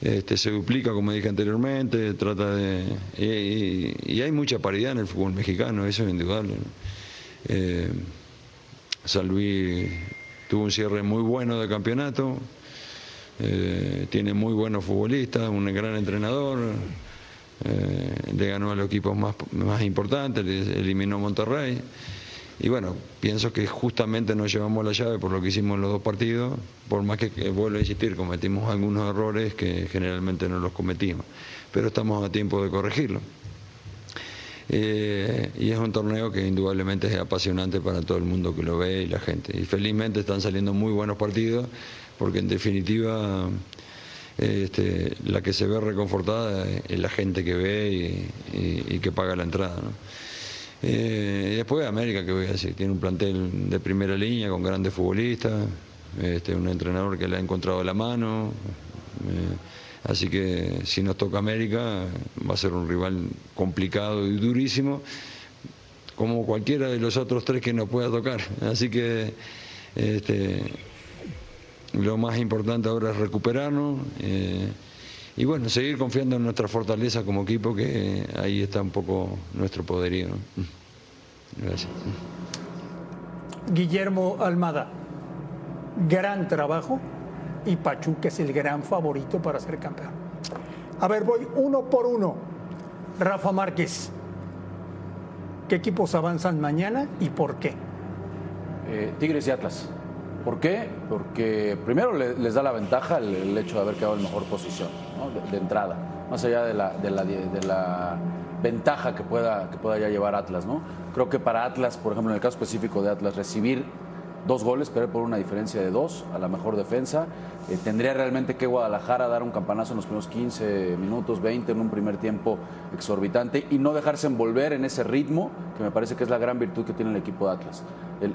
este, se duplica, como dije anteriormente, trata de... Y hay mucha paridad en el fútbol mexicano, eso es indudable. ¿no? Eh, San Luis tuvo un cierre muy bueno de campeonato, eh, tiene muy buenos futbolistas, un gran entrenador, eh, le ganó a los equipos más, más importantes, le eliminó Monterrey. Y bueno, pienso que justamente nos llevamos la llave por lo que hicimos en los dos partidos, por más que vuelvo a insistir, cometimos algunos errores que generalmente no los cometimos, pero estamos a tiempo de corregirlo. Eh, y es un torneo que indudablemente es apasionante para todo el mundo que lo ve y la gente. Y felizmente están saliendo muy buenos partidos, porque en definitiva este, la que se ve reconfortada es la gente que ve y, que paga la entrada. Eh, y después América, que voy a decir, tiene un plantel de primera línea con grandes futbolistas, este, un entrenador que le ha encontrado la mano. eh, así que si nos toca América, va a ser un rival complicado y durísimo, como cualquiera de los otros tres que nos pueda tocar. Así que este, lo más importante ahora es recuperarnos. eh, y bueno, seguir confiando en nuestra fortaleza como equipo, que ahí está un poco nuestro poderío. Gracias. Guillermo Almada, gran trabajo y Pachuca es el gran favorito para ser campeón. A ver, voy uno por uno. Rafa Márquez, ¿qué equipos avanzan mañana y por qué? Eh, Tigres y Atlas. ¿Por qué? Porque primero le- les da la ventaja el, hecho de haber quedado en mejor posición, de, entrada, más allá de la ventaja que pueda, que pueda ya llevar Atlas. ¿no? Creo que para Atlas, por ejemplo, en el caso específico de Atlas, recibir dos goles, pero por una diferencia de dos a la mejor defensa, eh, tendría realmente que Guadalajara dar un campanazo en los primeros 15 minutos, 20 en un primer tiempo exorbitante y no dejarse envolver en ese ritmo, que me parece que es la gran virtud que tiene el equipo de Atlas. El,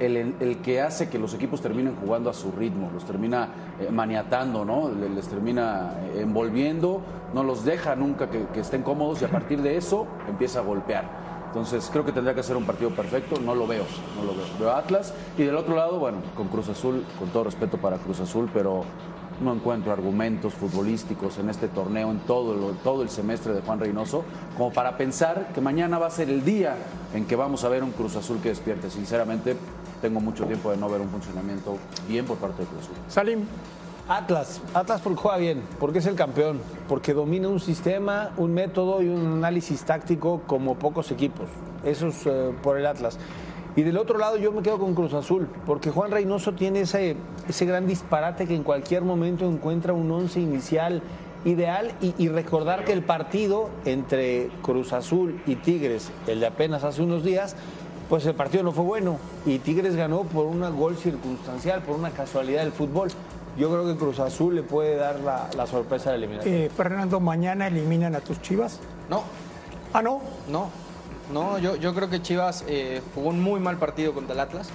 el- el- que hace que los equipos terminen jugando a su ritmo, los termina eh, maniatando, ¿no? Le- les termina eh, envolviendo, no los deja nunca que estén cómodos y a partir de eso empieza a golpear. Entonces creo que tendría que ser un partido perfecto, no lo veo, no lo veo. Veo Atlas y del otro lado, bueno, con Cruz Azul, con todo respeto para Cruz Azul, pero no encuentro argumentos futbolísticos en este torneo, en todo, todo el semestre de Juan Reynoso, como para pensar que mañana va a ser el día en que vamos a ver un Cruz Azul que despierte. Sinceramente, tengo mucho tiempo de no ver un funcionamiento bien por parte de Cruz Azul. Salim. Atlas, Atlas porque juega bien, porque es el campeón, porque domina un sistema, un método y un análisis táctico como pocos equipos. Eso es eh, por el Atlas. Y del otro lado yo me quedo con Cruz Azul, porque Juan Reynoso tiene ese, ese gran disparate que en cualquier momento encuentra un once inicial ideal y, y recordar que el partido entre Cruz Azul y Tigres, el de apenas hace unos días, pues el partido no fue bueno y Tigres ganó por un gol circunstancial, por una casualidad del fútbol. Yo creo que Cruz Azul le puede dar la, la sorpresa de eliminación. Eh, Fernando, ¿mañana eliminan a tus chivas? No. ¿Ah, no? No, no, yo, yo creo que Chivas eh, jugó un muy mal partido contra el Atlas,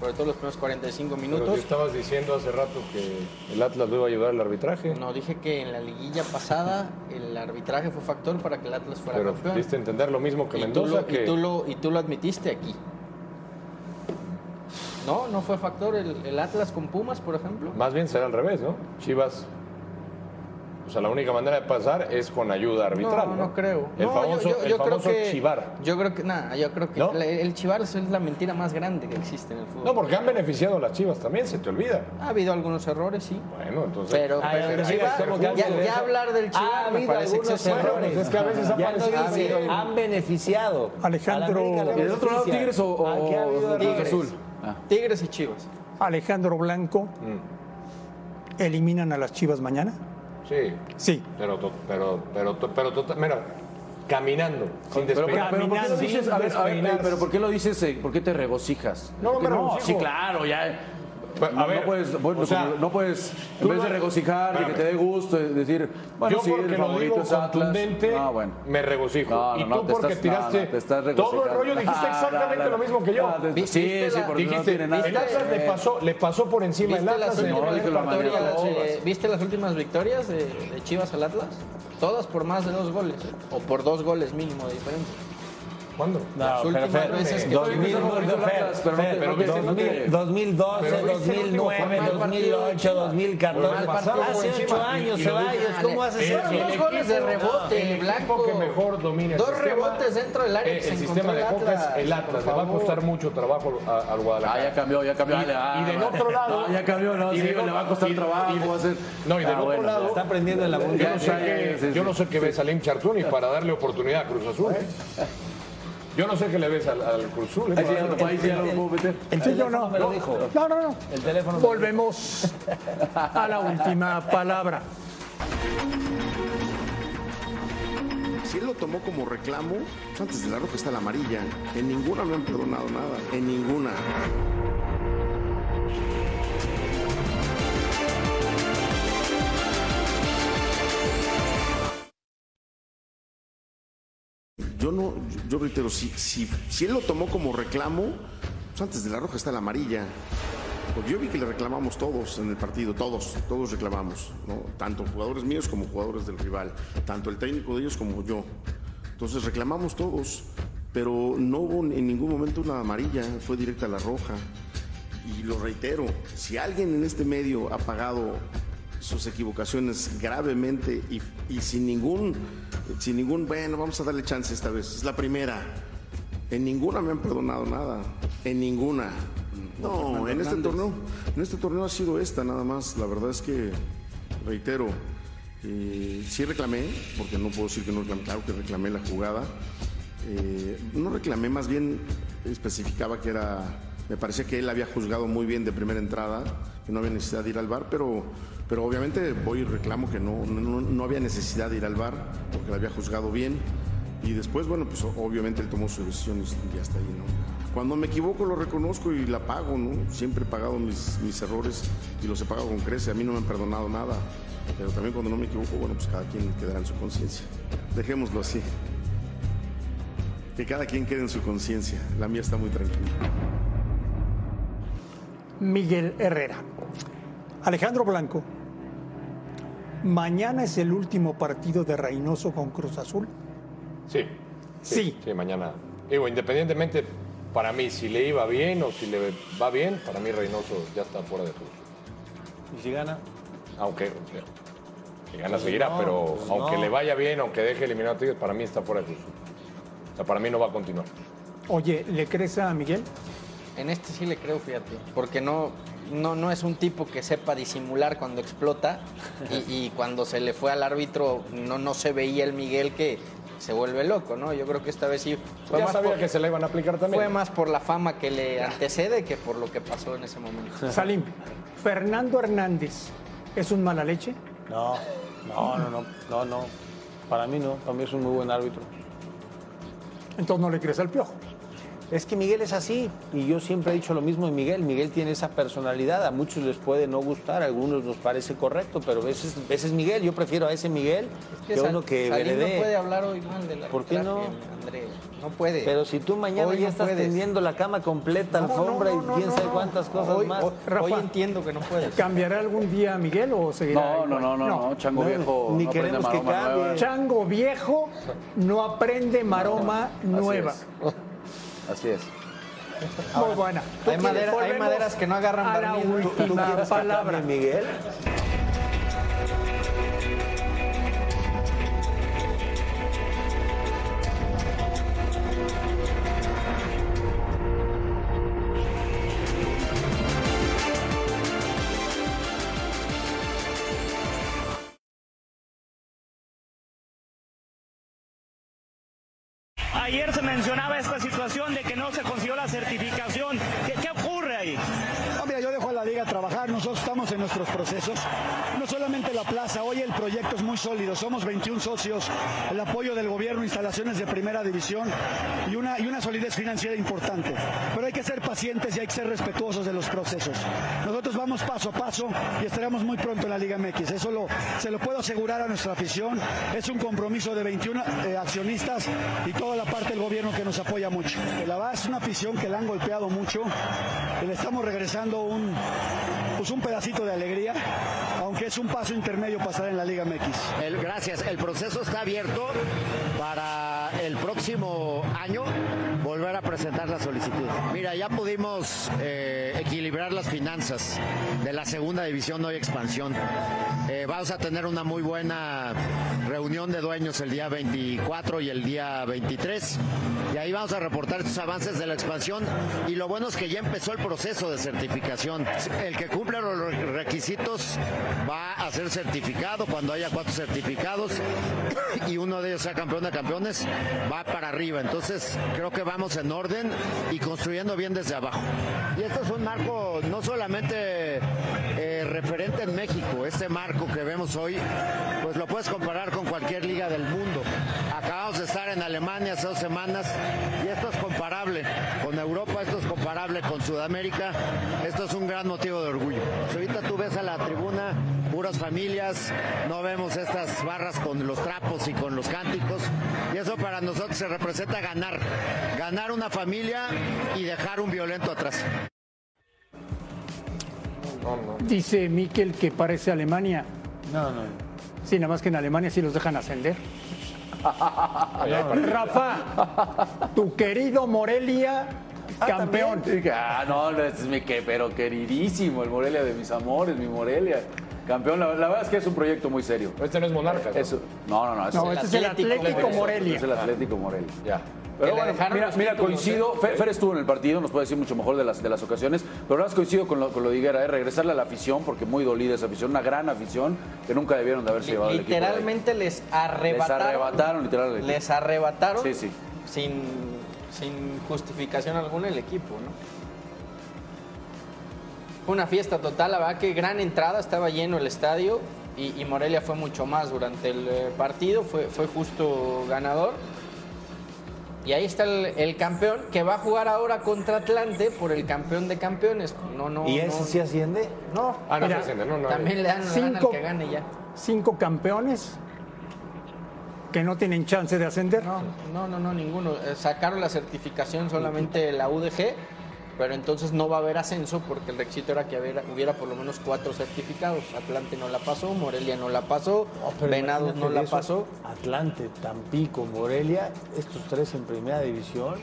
sobre todo los primeros 45 Pero minutos. si estabas diciendo hace rato que el Atlas lo iba a ayudar al arbitraje. No, dije que en la liguilla pasada el arbitraje fue factor para que el Atlas fuera Pero campeón. diste a entender lo mismo que y, tú Mendoza, lo, que y, tú lo, y tú lo admitiste aquí. No, no fue factor el, el Atlas con Pumas, por ejemplo. más bien será al revés, ¿no? Chivas, o sea, la única manera de pasar es con ayuda arbitral. No, no creo. El No, famoso, yo, yo- el creo famoso que, chivar. Yo creo que, nada, yo creo que ¿No? la- el chivar es la mentira más grande que existe en el fútbol. No, porque han beneficiado a las Chivas también, se te olvida. Ha habido algunos errores, sí. Bueno, entonces. Pero, pero pero Chivas- ¿cómo que ya, hablar del Ha Chivas me habido parece algunos errores. es que a veces aparece- ha han beneficiado. Alejandro- A la América le ¿Y del otro lado. Tigres o, o- ha errores. Azul? Ah. Tigres y Chivas. Alejandro Blanco, ¿eliminan a las chivas mañana? Sí, Sí. pero, to- pero, pero, to- pero, tota- mira, caminando, sin Pero, pero, despegar. pero ¿por qué lo Caminando. dices? A ver, a ver, pero ¿por qué lo dices? eh, ¿Por qué te regocijas? No, me no, regocijo. sí, claro, ya. Pero, a no, ver, no puedes, bueno, o sea, como no puedes, en vez no- de regocijar, de que te dé gusto, de decir, bueno, yo sí, porque el lo favorito digo es Atlas. contundente, Ah, bueno. me regocijo. No, no, y no, tú te porque estás- no, tiraste no, te estás todo el rollo, dijiste Ah, exactamente no, no, lo mismo que yo. Ah, de- ¿Viste Sí, sí, porque no Dijiste, tiene nada el Atlas le pasó, le pasó por encima el ¿Viste las, Atlas ¿Viste las últimas victorias de, Chivas al Atlas? Todas por más de dos goles, o por dos goles mínimo de diferencia. ¿Cuándo? No, Las pero últimas Fer, veces que 2000, fuimos a no, Fer, Atlas, pero no Fer, te- no te- no te- 2012, Pero viste el último 2009, partido, 2008, 2014. partido Hace por ocho encima. años, Y lo Ceballos, ¿cómo haces eso? el Dos goles de rebote, el Blanco. que mejor domina Dos rebotes dentro del área eh, el sistema de Coca es el Atlas. Le va a costar mucho trabajo al Guadalajara. Ah, ya cambió, ya cambió. Y, ah, del otro lado. No, ya cambió, no, y sí, del le va a costar trabajo, y- va a ser- No, y del Ah, otro lado. Está aprendiendo en la Yo Bundesliga. no sé Ya, qué, sí, sí. yo no sé qué ves a Lim Chartuni para darle oportunidad a Cruz Azul. Yo no sé qué le ves al, al Cruz Azul. ¿eh? Ahí sí ya lo- ahí sí ya lo puedo meter. El sí, yo no. me lo dijo. No, no, no. El teléfono me lo Volvemos a la última palabra. Si él lo tomó como reclamo, pues antes de la roja está la amarilla. En ninguna me han perdonado nada. En ninguna. Yo no, yo reitero, si, si, si él lo tomó como reclamo, pues antes de la roja está la amarilla. Porque yo vi que le reclamamos todos en el partido, todos, todos reclamamos, ¿no? Tanto jugadores míos como jugadores del rival, tanto el técnico de ellos como yo. Entonces reclamamos todos, pero no hubo en ningún momento una amarilla, fue directa a la roja. Y lo reitero, si alguien en este medio ha pagado sus equivocaciones gravemente y, y sin ningún, sin ningún, bueno, vamos a darle chance esta vez, es la primera. En ninguna me han perdonado nada, en ninguna. No, en este torneo, en este torneo ha sido esta nada más. La verdad es que, reitero, eh, sí reclamé, porque no puedo decir que no reclamé, claro que reclamé la jugada. Eh, no reclamé, más bien especificaba que era, me parecía que él había juzgado muy bien de primera entrada, que no había necesidad de ir al bar, pero, pero obviamente voy y reclamo que no, no, no había necesidad de ir al bar, porque la había juzgado bien. Y después, bueno, pues obviamente él tomó su decisión y ya está ahí, ¿no? Cuando me equivoco lo reconozco y la pago, ¿no? Siempre he pagado mis, mis errores y los he pagado con crece. A mí no me han perdonado nada. Pero también cuando no me equivoco, bueno, pues cada quien quedará en su conciencia. Dejémoslo así. Que cada quien quede en su conciencia. La mía está muy tranquila. Miguel Herrera. Alejandro Blanco. Mañana es el último partido de Reynoso con Cruz Azul. Sí. Sí. Sí, mañana. Digo, independientemente, para mí, si le iba bien o si le va bien, para mí Reynoso ya está fuera de Cruz. ¿Y si gana? Aunque, si gana seguirá, no, pero pues aunque no. le vaya bien, aunque deje eliminar a Tigres, para mí está fuera de Cruz. O sea, para mí no va a continuar. Oye, ¿le crees a Miguel? En este sí le creo, fíjate, porque no, no, no es un tipo que sepa disimular cuando explota y, y cuando se le fue al árbitro no, no se veía el Miguel que se vuelve loco, ¿no? Yo creo que esta vez sí fue Ya más sabía por, que se le iban a aplicar también. fue más por la fama que le antecede que por lo que pasó en ese momento. Salim, Fernando Hernández, ¿es un mala leche? No, no, no, no, no, no. Para mí no, para mí es un muy buen árbitro. Entonces no le crees al piojo. Es que Miguel es así y yo siempre he dicho lo mismo de Miguel. Miguel tiene esa personalidad, a muchos les puede no gustar, a algunos nos parece correcto, pero ese es, ese es Miguel. Yo prefiero a ese Miguel que, uno que no puede hablar hoy mal ¿Por qué no? arbitraje, André. No puede. Pero si tú mañana Hoy ya no estás puedes. tendiendo la cama completa, No, alfombra no, no, y quién no, sabe no. cuántas cosas Hoy- más. hoy- Rafa. Hoy entiendo que no puedes. ¿Cambiará algún día a Miguel o seguirá No, no, no, no, no, Chango No, Viejo ni no aprende queremos que cambie. nueva. Chango viejo no aprende maroma nueva. Así es. Muy buena. Hay, madera- hay Volvemos maderas que no agarran a la barniz, ¿no? ¿Tú última quieres que palabra. Miguel? Situación de que no se consiguió la certificación. ¿Qué, qué ocurre ahí? No, mira, yo dejo a la liga trabajar, nosotros estamos en nuestros procesos. Plaza, hoy el proyecto es muy sólido, somos 21 socios, el apoyo del gobierno, instalaciones de primera división y una, y una solidez financiera importante. Pero hay que ser pacientes y hay que ser respetuosos de los procesos. Nosotros vamos paso a paso y estaremos muy pronto en la Liga MX. Eso lo, se lo puedo asegurar a nuestra afición. Es un compromiso de 21 eh, accionistas y toda la parte del gobierno que nos apoya mucho. La verdad es una afición que la han golpeado mucho le estamos regresando un, pues un pedacito de alegría, aunque es un paso intermedio pasar en la Liga MX. gracias. El proceso está abierto para el próximo año volver a presentar la solicitud. Mira, ya pudimos eh, equilibrar las finanzas de la segunda división hoy expansión. Eh, vamos a tener una muy buena reunión de dueños el día 24 y el día 23 y ahí vamos a reportar estos avances de la expansión y lo bueno es que ya empezó el proceso de certificación. El que los requisitos va a ser certificado cuando haya cuatro certificados y uno de ellos sea campeón de campeones, va para arriba. Entonces creo que vamos en orden y construyendo bien desde abajo. Y esto es un marco no solamente eh, referente en México, este marco que vemos hoy, pues lo puedes comparar con cualquier liga del mundo. Acabamos de estar en Alemania hace dos semanas y esto es comparable con Europa, esto es comparable con Sudamérica, esto es un gran motivo de orgullo. Si ahorita tú ves a la tribuna puras familias, no vemos estas barras con los trapos y con los cánticos y eso para nosotros se representa ganar, ganar una familia y dejar un violento atrás. Dice Miquel que parece Alemania. No, no. Sí, nada más que en Alemania sí los dejan ascender. Rafa, tu querido Morelia, campeón. Ah, no, no, este es mi que, pero queridísimo, el Morelia de mis amores, mi Morelia. Campeón, la, la verdad es que es un proyecto muy serio. Este no es Monarcas. Eso, no, no, no. No, este es el Atlético Morelia. Es el Atlético Morelia. Ya. Pero bueno, mira, mira, coincido. Fer, Fer estuvo en el partido, nos puede decir mucho mejor de las, de las ocasiones, pero ahora coincido con lo, con lo de Higuera, ¿eh? regresarle a la afición, porque muy dolida esa afición, una gran afición que nunca debieron de haberse llevado. Literalmente les arrebataron. Les arrebataron, literalmente. Les arrebataron. Sí, sí. Sin, sin justificación alguna el equipo, ¿no? Fue una fiesta total, la verdad que gran entrada, estaba lleno el estadio y, y Morelia fue mucho más durante el eh, partido, fue, fue justo ganador. Y ahí está el, el campeón que va a jugar ahora contra Atlante por el campeón de campeones. No, no. ¿Y ese no- sí asciende? No, Ah, no Mira, se asciende, no, no. también le dan, le dan al Cinco. que gane ya. Cinco campeones que no tienen chance de ascender. No, no, no, no, ninguno. Eh, Sacaron la certificación solamente la UDG, pero entonces no va a haber ascenso porque el requisito era que hubiera, hubiera por lo menos cuatro certificados. Atlante no la pasó, Morelia no la pasó, Venados no la pasó. Atlante, Tampico, Morelia, estos tres en primera división.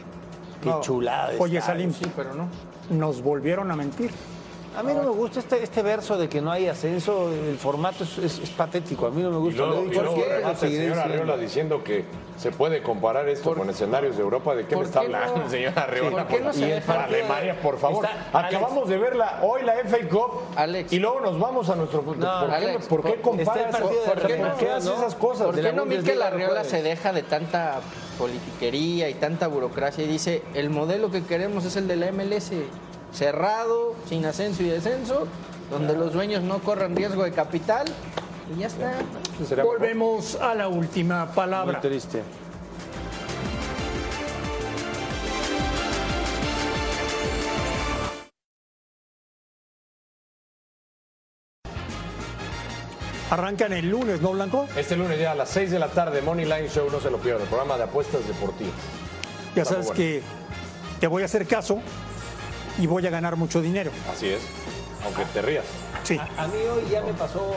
Qué No. chulada. Oye. Salim, Sí, pero no. nos volvieron a mentir. A mí no me gusta este, este verso de que no hay ascenso, el formato es, es- es patético, a mí no me Y gusta. luego, y luego el señor diciendo. Arriola diciendo que se puede comparar esto con escenarios de Europa. ¿De qué me ¿Por está qué no? hablando el señor no se deja- para Alemania, por favor. Está- Acabamos de verla hoy la FA Cup Alex. y luego nos vamos a nuestro fútbol. No, ¿Por, qué, Alex, ¿Por qué por- comparas? está el partido de ¿Por qué, ¿Por qué haces ¿no? esas cosas? ¿Por qué la no no Arriola puedes. se deja de tanta politiquería y tanta burocracia y dice, el modelo que queremos es el de la MLS, cerrado, sin ascenso y descenso, donde los dueños no corran riesgo de capital y ya está. Volvemos a la última Muy palabra. triste. Arrancan el lunes, ¿no, Blanco? Este lunes ya a las 6 de la tarde, Money Line Show, no se lo pierdan, el programa de apuestas deportivas. Ya Está muy sabes bueno. que te voy a hacer caso y voy a ganar mucho dinero. Así es, aunque te rías. Sí. A, a mí hoy ya me pasó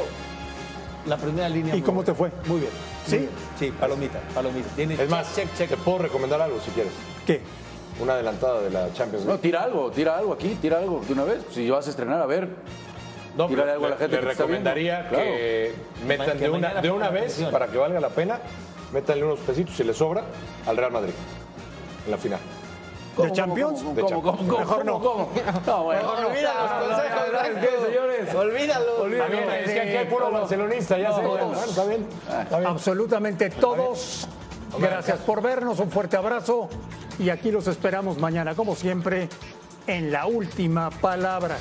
la primera línea. ¿Y cómo te fue? Muy bien. ¿Sí? muy bien. Sí, palomita, palomita. Tiene Es más, check, check, te puedo recomendar algo si quieres. ¿Qué? Una adelantada de la Champions No, League. tira algo, tira algo aquí, tira algo de una vez. Si vas a estrenar, a ver. No, Tírale algo a la le- gente le que recomendaría que metan Que de una, de una vez, para que valga la pena, métanle unos pesitos si les sobra al Real Madrid en la final. ¿De Champions? De ¿Cómo, cómo, cómo, Mejor no. cómo, cómo? No, bueno. Olvida los consejos, Blanco. señores? Olvídalo. Está bien, es que aquí hay puro barcelonista, ya se Bueno, está bien. Está bien. Absolutamente todos. Gracias por vernos, un fuerte abrazo y aquí los esperamos mañana, como siempre, en la última palabra.